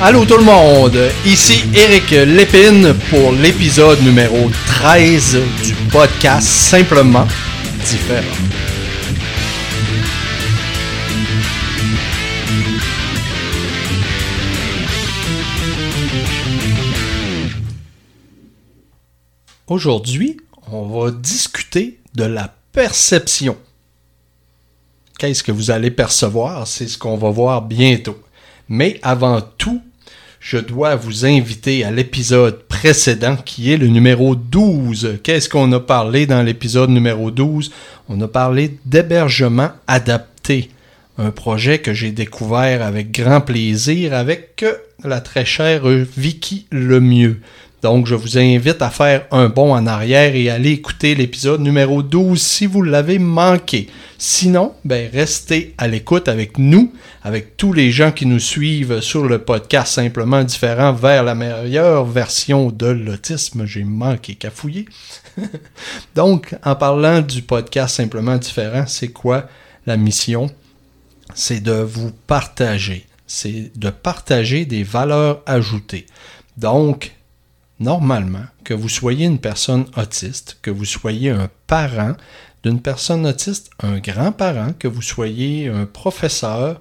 Allô tout le monde, ici Eric Lépine pour l'épisode numéro 13 du podcast Simplement différent. Aujourd'hui, on va discuter de la perception. Qu'est-ce que vous allez percevoir? C'est ce qu'on va voir bientôt. Mais avant tout, je dois vous inviter à l'épisode précédent qui est le numéro 12. Qu'est-ce qu'on a parlé dans l'épisode numéro 12? On a parlé d'hébergement adapté. Un projet que j'ai découvert avec grand plaisir avec la très chère Vicky Lemieux. Donc, je vous invite à faire un bond en arrière et aller écouter l'épisode numéro 12 si vous l'avez manqué. Sinon, ben, restez à l'écoute avec nous, avec tous les gens qui nous suivent sur le podcast Simplement Différent vers la meilleure version de l'autisme. J'ai manqué cafouiller. Donc, en parlant du podcast Simplement Différent, c'est quoi la mission? C'est de vous partager. C'est de partager des valeurs ajoutées. Donc, normalement, que vous soyez une personne autiste, que vous soyez un parent d'une personne autiste, un grand-parent, que vous soyez un professeur,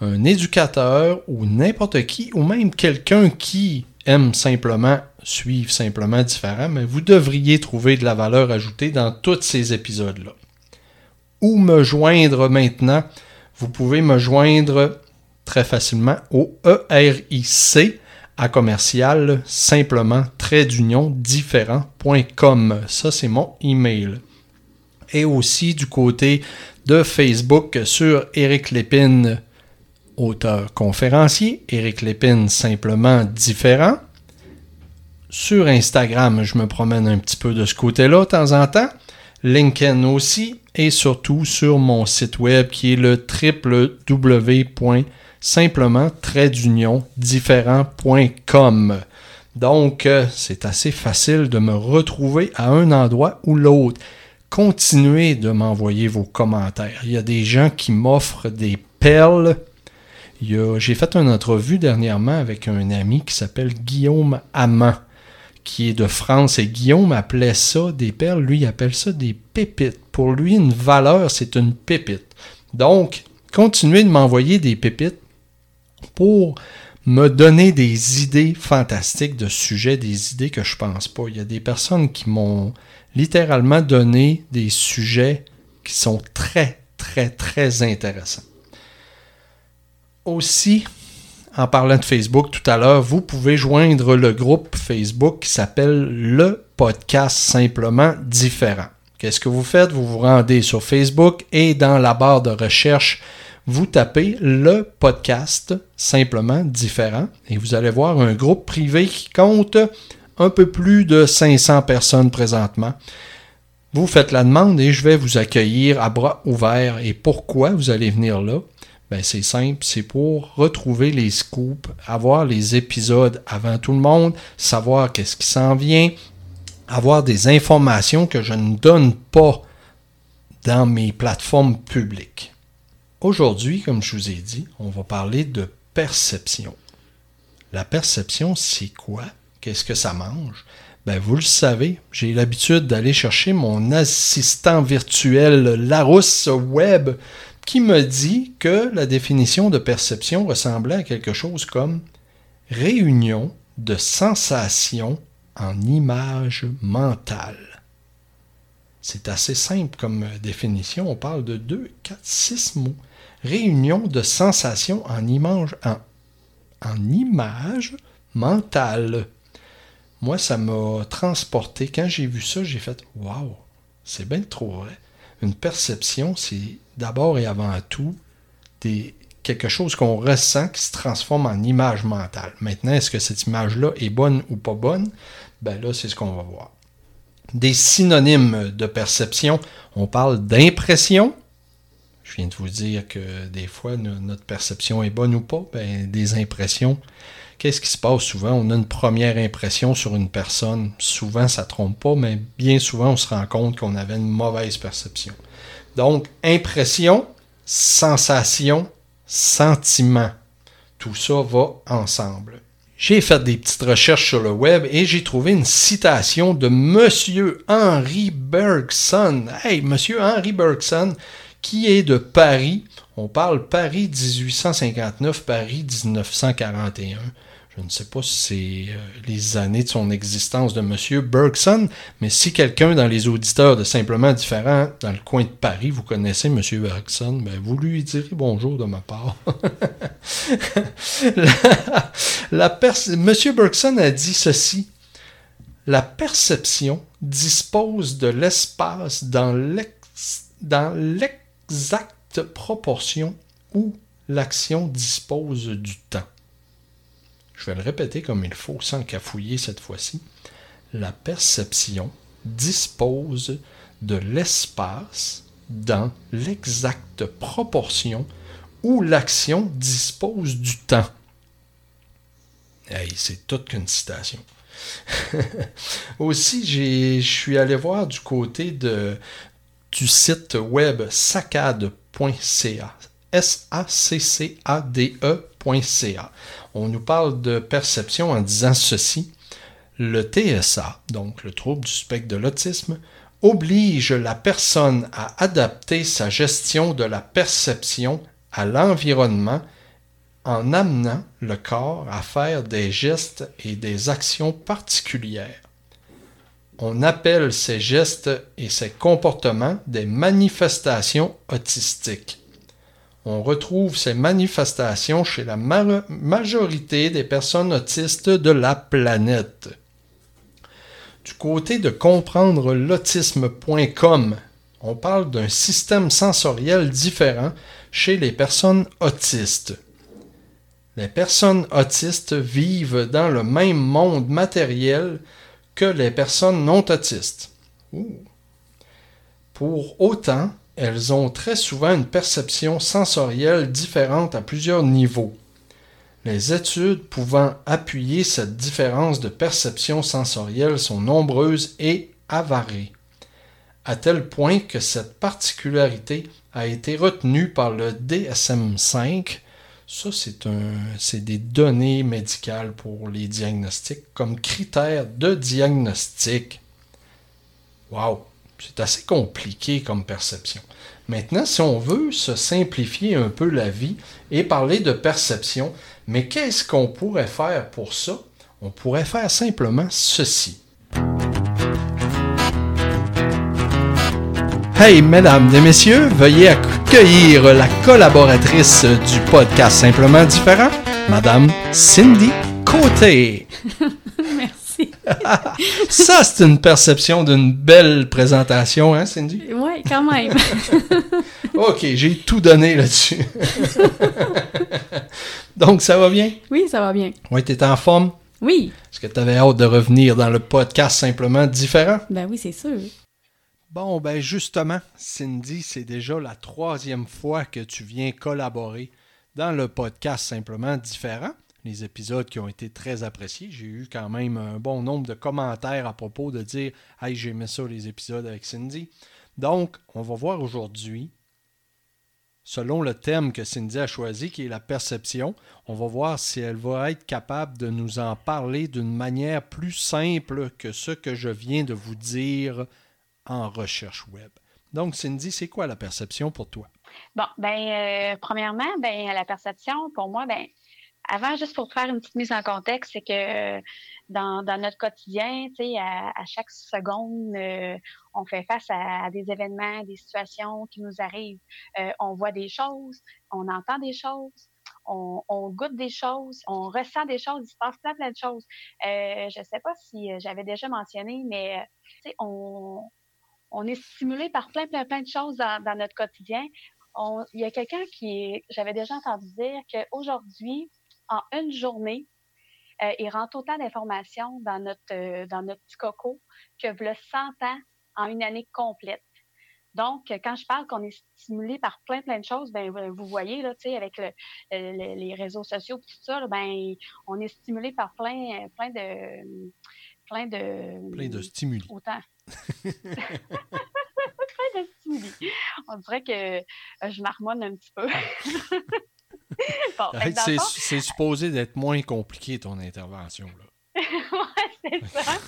un éducateur ou n'importe qui, ou même quelqu'un qui aime simplement suivre simplement différent, mais vous devriez trouver de la valeur ajoutée dans tous ces épisodes-là. Où me joindre maintenant? Vous pouvez me joindre très facilement au ERIC à commercial simplement trait d'union différent.com. Ça, c'est mon email. Et aussi du côté de Facebook sur Eric Lépine, auteur conférencier. Eric Lépine simplement différent. Sur Instagram, je me promène un petit peu de ce côté-là de temps en temps. LinkedIn aussi. Et surtout sur mon site web qui est le www simplement trait d'union différent.com. Donc, euh, c'est assez facile de me retrouver à un endroit ou l'autre. Continuez de m'envoyer vos commentaires. Il y a des gens qui m'offrent des perles. J'ai fait une entrevue dernièrement avec un ami qui s'appelle Guillaume Amand, qui est de France. Et Guillaume appelait ça des perles. Lui, appelle ça des pépites. Pour lui, une valeur, c'est une pépite. Donc, continuez de m'envoyer des pépites pour me donner des idées fantastiques de sujets, des idées que je pense pas. Il y a des personnes qui m'ont littéralement donné des sujets qui sont très, très, très intéressants. Aussi, en parlant de Facebook tout à l'heure, vous pouvez joindre le groupe Facebook qui s'appelle le podcast simplement différent. Qu'est-ce que vous faites? Vous vous rendez sur Facebook et dans la barre de recherche, vous tapez le podcast simplement différent et vous allez voir un groupe privé qui compte un peu plus de 500 personnes présentement. Vous faites la demande et je vais vous accueillir à bras ouverts. Et pourquoi vous allez venir là? Ben, c'est simple, c'est pour retrouver les scoops, avoir les épisodes avant tout le monde, savoir qu'est-ce qui s'en vient, avoir des informations que je ne donne pas dans mes plateformes publiques. Aujourd'hui, comme je vous ai dit, on va parler de perception. La perception, c'est quoi? Qu'est-ce que ça mange? Ben, vous le savez, j'ai l'habitude d'aller chercher mon assistant virtuel Larousse Web qui me dit que la définition de perception ressemblait à quelque chose comme réunion de sensations en images mentales. C'est assez simple comme définition. On parle de 2, 4, 6 mots. Réunion de sensations en images en, en image mentale. Moi, ça m'a transporté. Quand j'ai vu ça, j'ai fait Waouh, c'est bien trop vrai. Une perception, c'est d'abord et avant tout des, quelque chose qu'on ressent qui se transforme en image mentale. Maintenant, est-ce que cette image-là est bonne ou pas bonne? Ben là, c'est ce qu'on va voir des synonymes de perception. On parle d'impression. Je viens de vous dire que des fois, notre perception est bonne ou pas. Ben, des impressions. Qu'est-ce qui se passe souvent? On a une première impression sur une personne. Souvent, ça ne trompe pas, mais bien souvent, on se rend compte qu'on avait une mauvaise perception. Donc, impression, sensation, sentiment. tout ça va ensemble. J'ai fait des petites recherches sur le web et j'ai trouvé une citation de Monsieur Henry Bergson. Hey, Monsieur Henry Bergson, qui est de Paris? On parle Paris 1859, Paris 1941. Je ne sais pas si c'est euh, les années de son existence de M. Bergson, mais si quelqu'un dans les auditeurs de Simplement Différent, dans le coin de Paris, vous connaissez M. Bergson, ben vous lui direz bonjour de ma part. la, M. Bergson a dit ceci. La perception dispose de l'espace dans l'exacte proportion où l'action dispose du temps. Je vais le répéter comme il faut sans cafouiller cette fois-ci. La perception dispose de l'espace dans l'exacte proportion où l'action dispose du temps. Hey, c'est toute qu'une citation. Aussi, je suis allé voir du côté de, du site web saccade.ca. On nous parle de perception en disant ceci. Le TSA, donc le trouble du spectre de l'autisme, oblige la personne à adapter sa gestion de la perception à l'environnement en amenant le corps à faire des gestes et des actions particulières. On appelle ces gestes et ces comportements des manifestations autistiques on retrouve ces manifestations chez la majorité des personnes autistes de la planète. Du côté de comprendre l'autisme.com, on parle d'un système sensoriel différent chez les personnes autistes. Les personnes autistes vivent dans le même monde matériel que les personnes non autistes. Pour autant, elles ont très souvent une perception sensorielle différente à plusieurs niveaux. Les études pouvant appuyer cette différence de perception sensorielle sont nombreuses et avariées, à tel point que cette particularité a été retenue par le DSM-5. Ça, c'est des données médicales pour les diagnostics comme critère de diagnostic. Wow! C'est assez compliqué comme perception. Maintenant, si on veut se simplifier un peu la vie et parler de perception, mais qu'est-ce qu'on pourrait faire pour ça? On pourrait faire simplement ceci. Hey, mesdames et messieurs, veuillez accueillir la collaboratrice du podcast Simplement Différent, Madame Cindy Côté. ça, c'est une perception d'une belle présentation, hein, Cindy? Oui, quand même. OK, j'ai tout donné là-dessus. Donc, ça va bien? Oui, ça va bien. Oui, t'es en forme? Oui. Est-ce que tu avais hâte de revenir dans le podcast simplement différent? Ben oui, c'est sûr. Bon, ben justement, Cindy, c'est déjà la troisième fois que tu viens collaborer dans le podcast simplement différent les épisodes qui ont été très appréciés. J'ai eu quand même un bon nombre de commentaires à propos de dire Hey, j'aimais ça les épisodes avec Cindy. Donc, on va voir aujourd'hui, selon le thème que Cindy a choisi, qui est la perception, on va voir si elle va être capable de nous en parler d'une manière plus simple que ce que je viens de vous dire en recherche web. Donc, Cindy, c'est quoi la perception pour toi? Bon, ben, euh, premièrement, ben, la perception, pour moi, ben, avant, juste pour faire une petite mise en contexte, c'est que dans, notre quotidien, sais, à, chaque seconde, euh, on fait face à, des événements, des situations qui nous arrivent. Euh, on voit des choses, on entend des choses, on, goûte des choses, on ressent des choses, il se passe plein, plein de choses. Euh, je ne sais pas si j'avais déjà mentionné, mais on, on est stimulé par plein, plein, plein de choses dans, dans notre quotidien. il y a quelqu'un qui, j'avais déjà entendu dire qu'aujourd'hui, en une journée, euh, il rentre autant d'informations dans notre, euh, dans notre petit coco que le 100 ans en une année complète. Donc, quand je parle qu'on est stimulé par plein, plein de choses, ben, vous voyez, là, avec les réseaux sociaux et tout ça, ben, on est stimulé par plein, plein de. Plein de. Plein de stimuli. Autant. On dirait que euh, je marmonne un petit peu. c'est supposé d'être moins compliqué ton intervention. Là. ouais, c'est ça.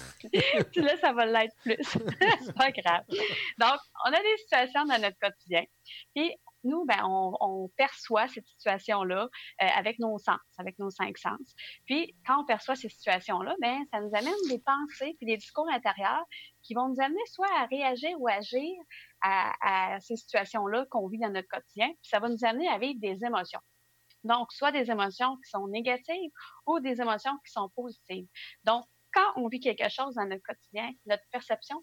Puis là, ça va l'être plus. c'est pas grave. Donc, on a des situations dans notre quotidien. Puis, nous, ben, on, perçoit cette situation-là euh, avec nos sens, avec nos cinq sens. Puis, quand on perçoit ces situations-là, ben, ça nous amène des pensées puis des discours intérieurs qui vont nous amener soit à réagir ou agir à, à ces situations-là qu'on vit dans notre quotidien. Puis, ça va nous amener à vivre des émotions. Donc, soit des émotions qui sont négatives ou des émotions qui sont positives. Donc, quand on vit quelque chose dans notre quotidien, notre perception,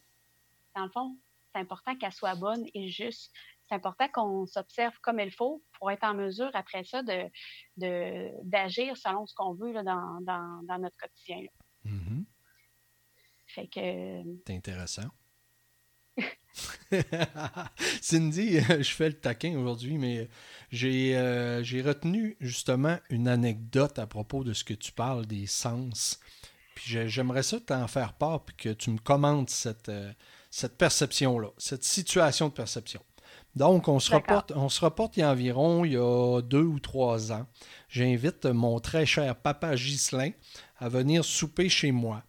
dans le fond, c'est important qu'elle soit bonne et juste. C'est important qu'on s'observe comme il faut pour être en mesure, après ça, de, d'agir selon ce qu'on veut là, dans, dans, notre quotidien. Mm-hmm. Fait que. C'est intéressant. Cindy, je fais le taquin aujourd'hui, mais j'ai euh, j'ai retenu justement une anecdote à propos de ce que tu parles des sens. Puis j'aimerais ça t'en faire part, puis que tu me commentes cette, euh, cette perception-là, cette situation de perception. Donc, on se, reporte, on se reporte il y a environ il y a deux ou trois ans. J'invite mon très cher papa Ghislain à venir souper chez moi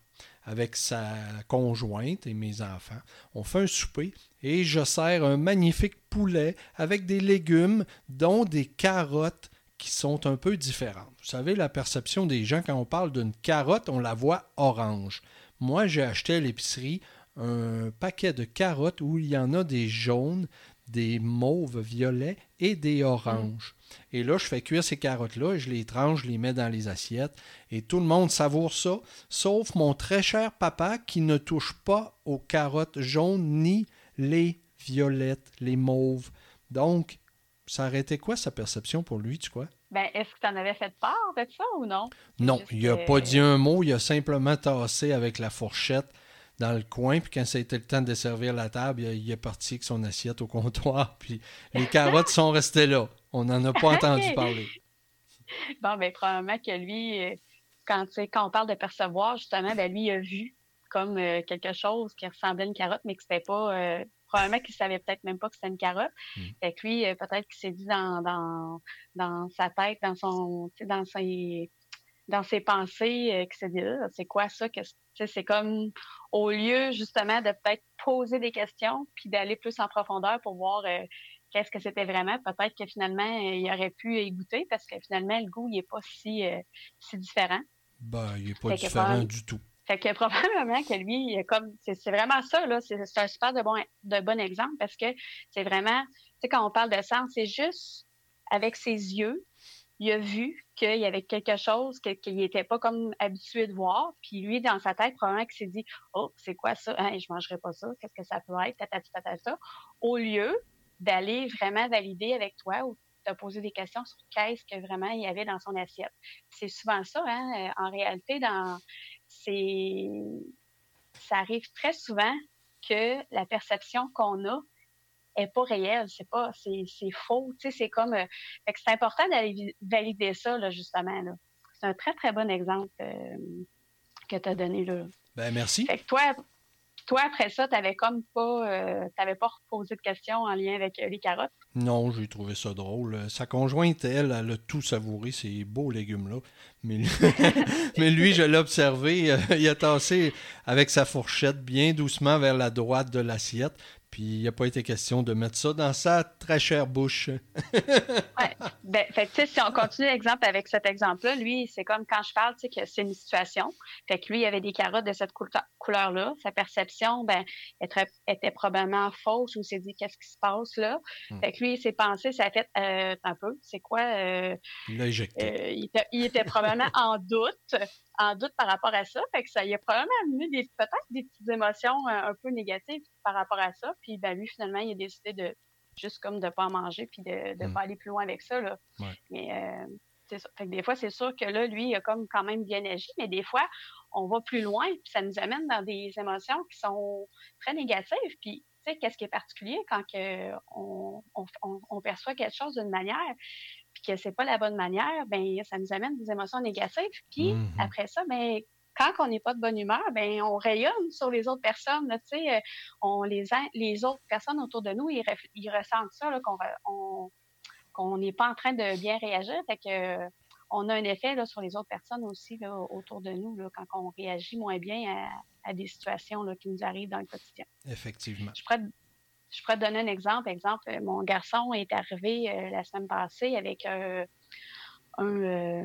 avec sa conjointe et mes enfants. On fait un souper et je sers un magnifique poulet avec des légumes, dont des carottes qui sont un peu différentes. Vous savez, la perception des gens, quand on parle d'une carotte, on la voit orange. Moi, j'ai acheté à l'épicerie un paquet de carottes où il y en a des jaunes, des mauves violets et des oranges. Et là, je fais cuire ces carottes-là, je les tranche, je les mets dans les assiettes, et tout le monde savoure ça, sauf mon très cher papa qui ne touche pas aux carottes jaunes ni les violettes, les mauves. Donc, ça arrêtait quoi sa perception pour lui, tu crois? Ben, est-ce que tu en avais fait part de ça ou non? Non, il n'a pas dit un mot, il a simplement tassé avec la fourchette dans le coin, puis quand ça a été le temps de servir la table, il, est parti avec son assiette au comptoir, puis les carottes sont restées là. On n'en a pas entendu parler. Bon, ben probablement que lui, euh, quand, quand on parle de percevoir, justement, ben lui, il a vu comme euh, quelque chose qui ressemblait à une carotte, mais que c'était pas... Euh, probablement qu'il savait peut-être même pas que c'était une carotte. Mm. Fait que lui, peut-être qu'il s'est dit dans, dans, dans sa tête, dans son, dans ses, dans ses pensées, qu'il s'est dit, ah, c'est quoi ça? que c'est comme au lieu justement de peut-être poser des questions puis d'aller plus en profondeur pour voir euh, qu'est-ce que c'était vraiment, peut-être que finalement il aurait pu y goûter parce que finalement le goût il est pas si euh, si différent. Ben, il est pas différent du tout. Fait que probablement que lui, comme c'est vraiment ça, là, c'est un super de bon, de bon exemple parce que c'est vraiment, tu sais, quand on parle de sens, c'est juste avec ses yeux, il a vu qu'il y avait quelque chose qu'il n'était pas comme habitué de voir. Puis lui, dans sa tête, probablement qu'il s'est dit Oh, c'est quoi ça? Hein, je mangerai pas ça, qu'est-ce que ça peut être? Tatata. Au lieu d'aller vraiment valider avec toi ou de poser des questions sur qu'est-ce que vraiment il y avait dans son assiette. C'est souvent ça, hein? En réalité, dans c'est ça arrive très souvent que la perception qu'on a est pas réelle, c'est pas, c'est, c'est faux, tu sais, c'est comme, euh, c'est important d'aller valider ça, là, justement, là. C'est un très, très bon exemple euh, que tu as donné, là. Ben, merci. Fait que toi, toi, après ça, tu n'avais comme pas, euh, t'avais pas reposé de questions en lien avec les carottes? Non, j'ai trouvé ça drôle. Sa conjointe, elle, elle a tout savouré, ces beaux légumes-là. Mais, Mais lui, je l'ai observé, il a tassé avec sa fourchette bien doucement vers la droite de l'assiette. Puis il n'y a pas été question de mettre ça dans sa très chère bouche. ouais. Ben, fait si on continue l'exemple avec cet exemple-là, lui, c'est comme quand je parle, tu sais, que c'est une situation. Fait que lui, il avait des carottes de cette couleur-là. Sa perception, ben, était, était probablement fausse ou s'est dit qu'est-ce qui se passe là? Hmm. Fait que lui, ses pensées, ça a fait euh, un peu. C'est quoi? Euh, il l'a éjecté. Euh, il, était, il, était, probablement en doute en doute par rapport à ça. Fait que ça y a probablement amené des, peut-être des petites émotions euh, un peu négatives par rapport à ça. Puis ben, lui, finalement, il a décidé de juste comme de pas en manger puis de ne mm. pas aller plus loin avec ça. Là. Mais euh, c'est ça. Fait que des fois, c'est sûr que là, lui, il a comme quand même bien agi, mais des fois, on va plus loin, puis ça nous amène dans des émotions qui sont très négatives. Puis, tu sais, qu'est-ce qui est particulier quand que on, on, on perçoit quelque chose d'une manière, que c'est pas la bonne manière, ben ça nous amène des émotions négatives. Puis mhm. après ça, ben quand on n'est pas de bonne humeur, ben on rayonne sur les autres personnes. Tu sais, euh, on les les autres personnes autour de nous, ils, ressentent ça qu'on on, qu'on n'est pas en train de bien réagir. Fait que on a un effet là, sur les autres personnes aussi là, autour de nous là, quand on réagit moins bien à, des situations là, qui nous arrivent dans le quotidien. Effectivement. Je pourrais, je pourrais te donner un exemple. Exemple, mon garçon est arrivé euh, la semaine passée avec euh, un, euh,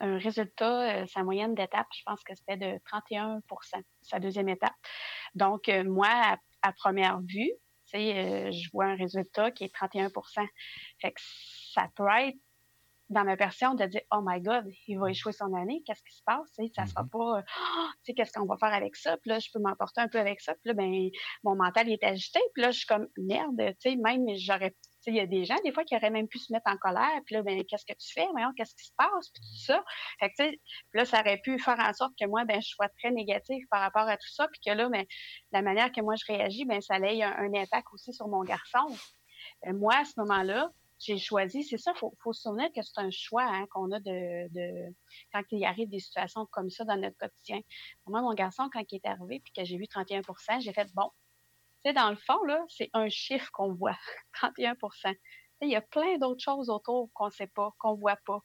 résultat, sa moyenne d'étape, je pense que c'était de 31% sa deuxième étape. Donc, moi, à, à, première vue, je vois un résultat qui est 31 Fait que ça peut être dans ma version de dire oh my god il va échouer son année qu'est-ce qui se passe ça sera mm-hmm. pas oh, tu sais qu'est-ce qu'on va faire avec ça? Puis là je peux m'emporter un peu avec ça puis là ben mon mental est agité puis là je suis comme merde tu sais même j'aurais il y a des gens, des fois, qui auraient même pu se mettre en colère, puis là, ben, qu'est-ce que tu fais? Voyons, qu'est-ce qui se passe? Puis tout ça. Fait que, tu sais, là, ça aurait pu faire en sorte que moi, ben, je sois très négative par rapport à tout ça, puis que là, ben, la manière que moi je réagis, ben, ça ait un, un impact aussi sur mon garçon. Euh, moi, à ce moment-là, j'ai choisi, c'est ça, faut, faut se souvenir que c'est un choix hein, qu'on a de, de, quand il arrive des situations comme ça dans notre quotidien. Moi, mon garçon, quand il est arrivé, puis que j'ai vu 31% j'ai fait bon. Tu sais, dans le fond, là, c'est un chiffre qu'on voit, 31 il y a plein d'autres choses autour qu'on ne sait pas, qu'on ne voit pas.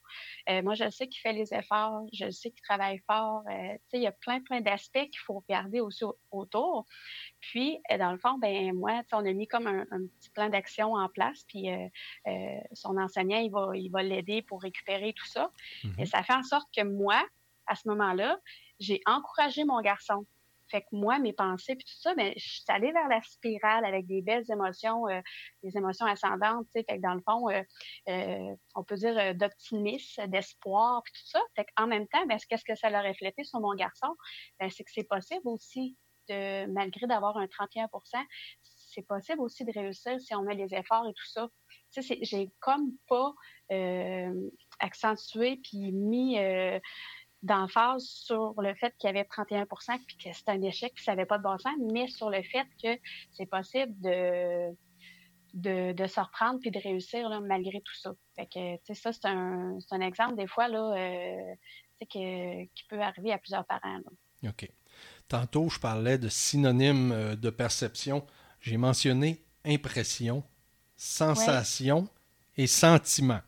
Euh, moi, je sais qu'il fait les efforts, je sais qu'il travaille fort. Euh, il y a plein, plein d'aspects qu'il faut regarder aussi autour. Puis, euh, dans le fond, ben moi, on a mis comme un, petit plan d'action en place. Puis, son enseignant, il va, il va l'aider pour récupérer tout ça. Et mm-hmm. ça fait en sorte que moi, à ce moment-là, j'ai encouragé mon garçon. Fait que moi, mes pensées puis tout ça, ben, je suis allée vers la spirale avec des belles émotions, euh, des émotions ascendantes, tu sais. Fait que dans le fond, euh, euh, on peut dire d'optimisme, d'espoir puis tout ça. Fait qu'en même temps, ben, qu'est-ce que ça a reflété sur mon garçon? Ben, c'est que c'est possible aussi de, malgré d'avoir un 31% c'est possible aussi de réussir si on met des efforts et tout ça. Tu sais, j'ai comme pas accentué puis mis d'emphase sur le fait qu'il y avait 31% puis que c'était un échec, puis ça n'avait pas de bon sens, mais sur le fait que c'est possible de, de, de, se reprendre puis de réussir là, malgré tout ça. Fait que, ça, c'est un, un, exemple des fois là, euh, que, qui peut arriver à plusieurs parents. OK. Tantôt, je parlais de synonymes euh, de perception. J'ai mentionné impression, sensation et sentiment.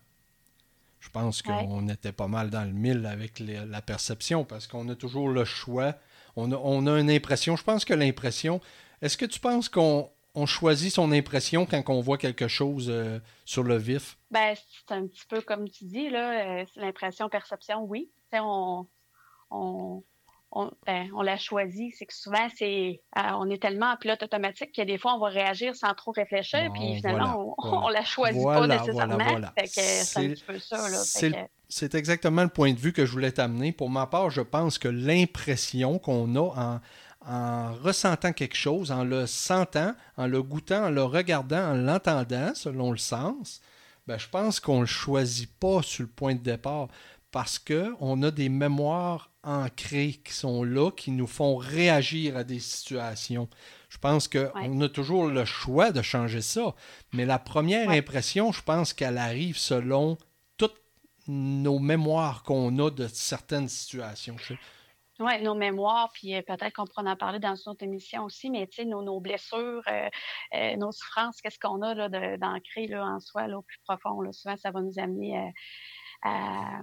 Je pense qu'on était pas mal dans le mille avec la perception parce qu'on a toujours le choix. On a, une impression. Je pense que l'impression. Est-ce que tu penses qu'on choisit son impression quand on voit quelque chose euh, sur le vif? Ben, c'est un petit peu comme tu dis, là. Euh, l'impression, perception, oui. on, on, ben, on l'a choisi. C'est que souvent, c'est euh, on est tellement en pilote automatique que des fois, on va réagir sans trop réfléchir, puis finalement, on, ne la choisit pas nécessairement. c'est exactement le point de vue que je voulais t'amener. Pour ma part, je pense que l'impression qu'on a en, ressentant quelque chose, en le sentant, en le goûtant, en le regardant, en l'entendant, selon le sens, ben, je pense qu'on ne le choisit pas sur le point de départ parce qu'on a des mémoires ancrées qui sont là, qui nous font réagir à des situations. Je pense qu'on a toujours le choix de changer ça, mais la première impression, je pense qu'elle arrive selon toutes nos mémoires qu'on a de certaines situations. Oui, nos mémoires, puis euh, peut-être qu'on pourra en parler dans une autre émission aussi, mais tu sais, nos, nos, blessures, euh, euh, nos souffrances, qu'est-ce qu'on a là, d'ancrer en soi là, au plus profond. Là. Souvent, ça va nous amener à, à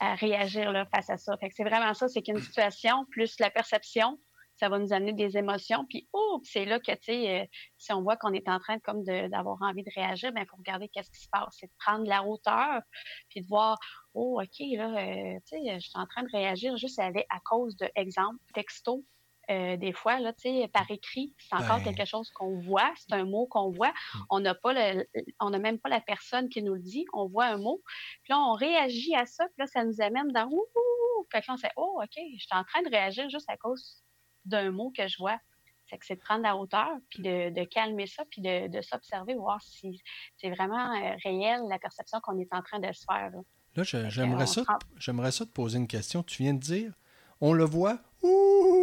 réagir là, face à ça. Fait que c'est vraiment ça, c'est qu'une situation plus la perception, ça va nous amener des émotions. Puis, oh, c'est là que, tu sais, euh, si on voit qu'on est en train comme d'avoir envie de réagir, ben, il faut regarder qu'est-ce qui se passe. C'est de prendre la hauteur, puis de voir, oh, OK, là, euh, tu sais, je suis en train de réagir juste avec, à cause de, exemple, texto, euh, des fois, là, par écrit, c'est encore quelque chose qu'on voit, c'est un mot qu'on voit. Mm. On n'a pas on n'a même pas la personne qui nous le dit, on voit un mot, puis là, on réagit à ça, puis là, ça nous amène dans ouh, puis là, on sait, oh, OK, je suis en train de réagir juste à cause d'un mot que je vois. C'est que c'est de prendre la hauteur, puis de, calmer ça, puis de, s'observer, voir si c'est vraiment euh, réel la perception qu'on est en train de se faire. Là, j'aimerais ça, j'aimerais ça te poser une question. Tu viens de dire, on le voit, ouh,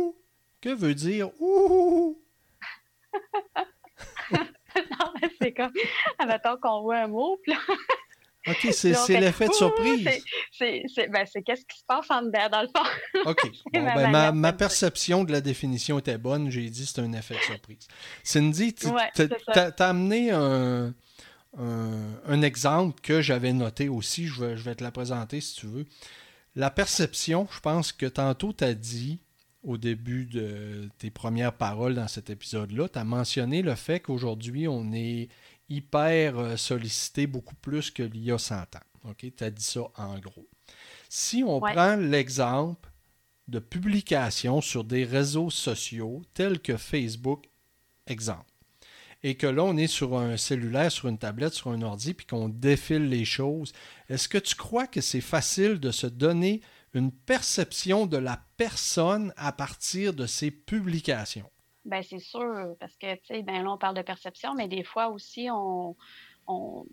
que veut dire ouh? non, mais c'est comme, admettons qu'on voit un mot, puis OK, c'est l'effet de surprise. Ben, c'est qu'est-ce qui se passe en dedans, dans le fond? OK. ben, ma, ma, perception de la définition était bonne. J'ai dit c'est un effet de surprise. Cindy, tu as, amené un, un, exemple que j'avais noté aussi. Je vais, je vais te la présenter si tu veux. La perception, je pense que tantôt tu as dit au début de tes premières paroles dans cet épisode-là, tu as mentionné le fait qu'aujourd'hui, on est hyper euh, sollicité beaucoup plus qu'il y a 100 ans. OK? Tu as dit ça en gros. Si on prend l'exemple de publications sur des réseaux sociaux tels que Facebook, exemple, et que là, on est sur un cellulaire, sur une tablette, sur un ordi, puis qu'on défile les choses, est-ce que tu crois que c'est facile de se donner une perception de la personne à partir de ses publications? Ben c'est sûr, parce que, tu sais, ben là, on parle de perception, mais des fois aussi, on, on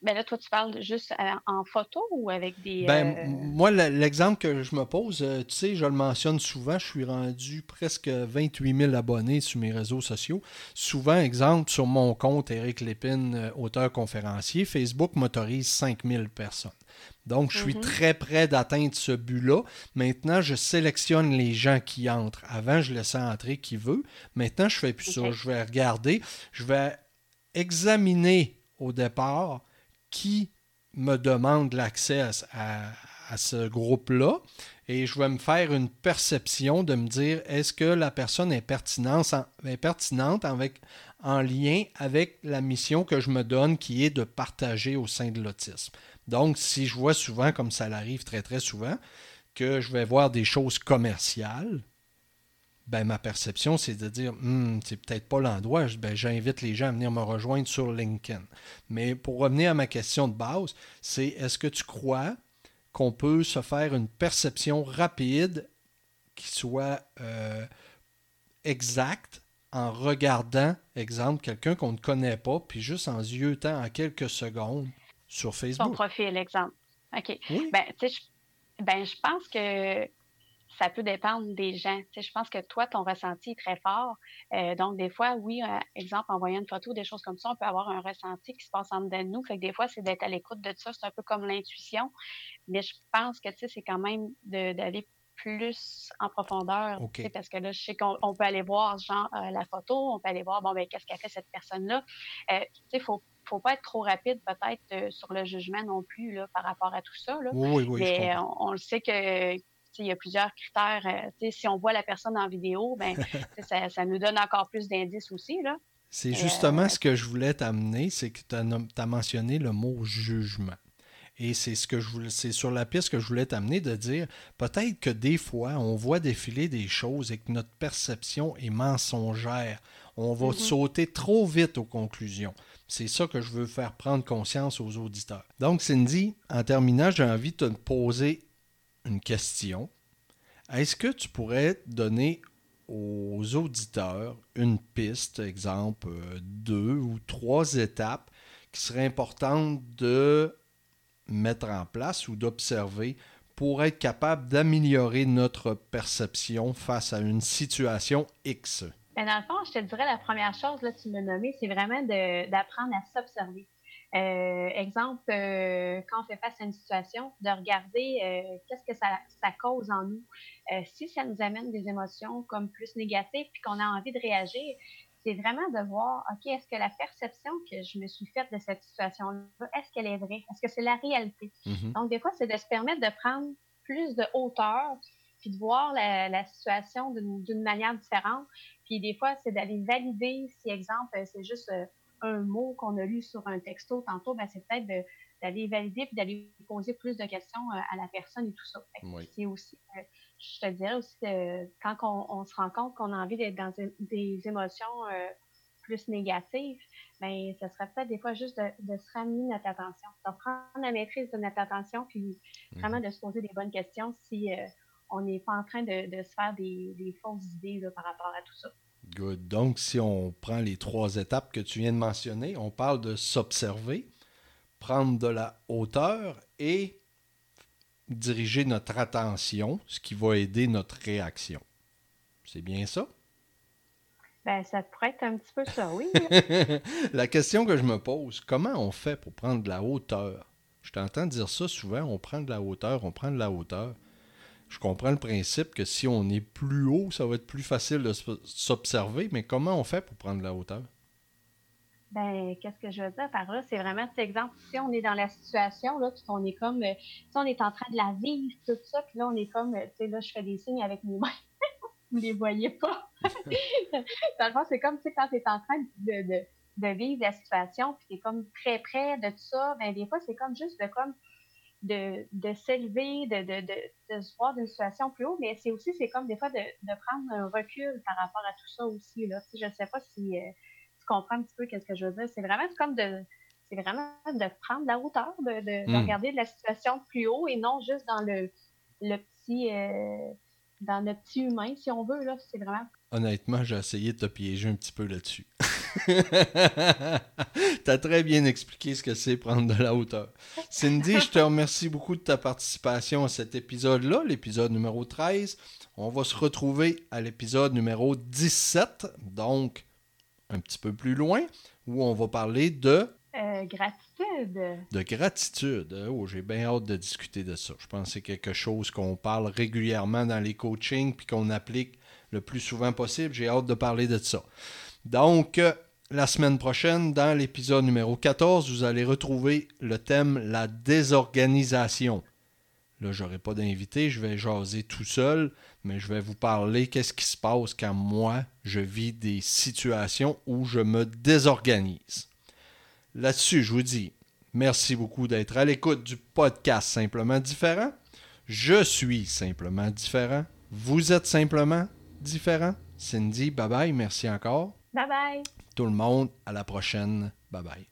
ben là, toi, tu parles juste euh, en photo ou avec des. Ben, euh, moi, l'exemple que je me pose, euh, tu sais, je le mentionne souvent, je suis rendu presque 28 000 abonnés sur mes réseaux sociaux. Souvent, exemple, sur mon compte, Eric Lépine, auteur conférencier, Facebook m'autorise 5 000 personnes. Donc, je suis mhm. très près d'atteindre ce but-là. Maintenant, je sélectionne les gens qui entrent. Avant, je laissais entrer qui veut. Maintenant, je fais plus ça. Je vais regarder, je vais examiner au départ qui me demande l'accès à, ce groupe-là et je vais me faire une perception de me dire est-ce que la personne est pertinente, est pertinente avec, en lien avec la mission que je me donne qui est de partager au sein de l'autisme? Donc, si je vois souvent, comme ça l'arrive très très souvent, que je vais voir des choses commerciales, ben, ma perception, c'est de dire, hmm, c'est peut-être pas l'endroit, ben, j'invite les gens à venir me rejoindre sur LinkedIn. Mais pour revenir à ma question de base, c'est est-ce que tu crois qu'on peut se faire une perception rapide qui soit euh, exacte en regardant, exemple, quelqu'un qu'on ne connaît pas, puis juste en yeutant en quelques secondes sur Facebook? Son profil, exemple. OK. Ben, tu sais, ben, je pense que ça peut dépendre des gens. Tu je pense que toi, ton ressenti est très fort. Euh, donc, des fois, oui, euh, exemple, en voyant une photo, des choses comme ça, on peut avoir un ressenti qui se passe en dedans de nous. Fait que des fois, c'est d'être à l'écoute de ça. C'est un peu comme l'intuition. Mais je pense que, tu sais, c'est quand même d'aller plus en profondeur, parce que là, je sais qu'on peut aller voir, genre, euh, la photo, on peut aller voir, bon, ben, qu'est-ce qu'a fait cette personne-là? tu sais, il faut faut pas être trop rapide peut-être sur le jugement non plus là, par rapport à tout ça. Là. Oui, oui, Mais on, le sait que il y a plusieurs critères. Euh, si on voit la personne en vidéo, ben, ça, nous donne encore plus d'indices aussi. Là. C'est justement euh, ce que je voulais t'amener, c'est que tu as, mentionné le mot jugement. Et c'est ce que je voulais, c'est sur la piste que je voulais t'amener de dire peut-être que des fois on voit défiler des choses et que notre perception est mensongère. On va mm-hmm. sauter trop vite aux conclusions. C'est ça que je veux faire prendre conscience aux auditeurs. Donc Cindy, en terminant, j'ai envie de te poser une question. Est-ce que tu pourrais donner aux auditeurs une piste, exemple, euh, deux ou trois étapes qui seraient importantes de mettre en place ou d'observer pour être capable d'améliorer notre perception face à une situation X? Ben, dans le fond, je te dirais la première chose, là, tu me nommé, c'est vraiment d'apprendre à s'observer. Euh, exemple, euh, quand on fait face à une situation, de regarder euh, qu'est-ce que ça, ça, cause en nous. si ça nous amène des émotions comme plus négatives, puis qu'on a envie de réagir, c'est vraiment de voir, OK, est-ce que la perception que je me suis faite de cette situation-là, est-ce qu'elle est vraie? Est-ce que c'est la réalité? Mm-hmm. Donc, des fois, c'est de se permettre de prendre plus de hauteur, puis de voir la, la situation d'une manière différente. Puis des fois, c'est d'aller valider si, exemple, c'est juste un mot qu'on a lu sur un texto tantôt, ben, c'est peut-être d'aller valider puis d'aller poser plus de questions euh, à la personne et tout ça. C'est aussi, euh, je te dirais aussi, euh, quand on, se rend compte qu'on a envie d'être dans des émotions plus négatives, ben, ce serait peut-être des fois juste de, se ramener notre attention, de prendre la maîtrise de notre attention, puis vraiment mhm. de se poser des bonnes questions si on n'est pas en train de, se faire des, fausses idées par rapport à tout ça. Good. Donc, si on prend les trois étapes que tu viens de mentionner, on parle de s'observer, prendre de la hauteur et diriger notre attention, ce qui va aider notre réaction. C'est bien ça? Ben, ça pourrait être un petit peu ça, oui. la question que je me pose, comment on fait pour prendre de la hauteur? Je t'entends dire ça souvent, on prend de la hauteur, on prend de la hauteur je comprends le principe que si on est plus haut, ça va être plus facile de s'observer, mais comment on fait pour prendre la hauteur? Ben, qu'est-ce que je veux dire par là? C'est vraiment cet exemple. Si on est dans la situation, là, puis on est comme, euh, si on est en train de la vivre, tout ça, puis là, on est comme, euh, tu sais, là, je fais des signes avec mes mains. Vous les voyez pas. dans le fond, c'est comme, tu sais, quand tu es en train de, de, de, vivre la situation, puis tu es comme très près de tout ça, ben, des fois, c'est comme juste de, comme, de, de s'élever, de, de, de, de, se voir d'une situation plus haut, mais c'est aussi, c'est comme des fois de, de prendre un recul par rapport à tout ça aussi, là. Tu sais, je sais pas si, euh, tu comprends un petit peu qu'est-ce que je veux dire. C'est vraiment comme de, c'est vraiment de prendre la hauteur, de, de, Hmm. regarder la situation de plus haut et non juste dans le, le petit, euh, dans le petit humain, si on veut, là. C'est vraiment Honnêtement, j'ai essayé de te piéger un petit peu là-dessus. T'as très bien expliqué ce que c'est prendre de la hauteur. Cindy, je te remercie beaucoup de ta participation à cet épisode-là, l'épisode numéro 13. On va se retrouver à l'épisode numéro 17, donc un petit peu plus loin, où on va parler de, euh, gratitude. de gratitude. Oh, j'ai bien hâte de discuter de ça. Je pense que c'est quelque chose qu'on parle régulièrement dans les coachings puis qu'on applique le plus souvent possible. J'ai hâte de parler de ça. Donc, euh, la semaine prochaine, dans l'épisode numéro 14, vous allez retrouver le thème la désorganisation. Là, j'aurai pas d'invité, je vais jaser tout seul, mais je vais vous parler qu'est-ce qui se passe quand moi, je vis des situations où je me désorganise. Là-dessus, je vous dis merci beaucoup d'être à l'écoute du podcast Simplement Différent. Je suis simplement différent. Vous êtes simplement différent. Cindy, bye bye, merci encore. Bye bye! Tout le monde, à la prochaine. Bye bye.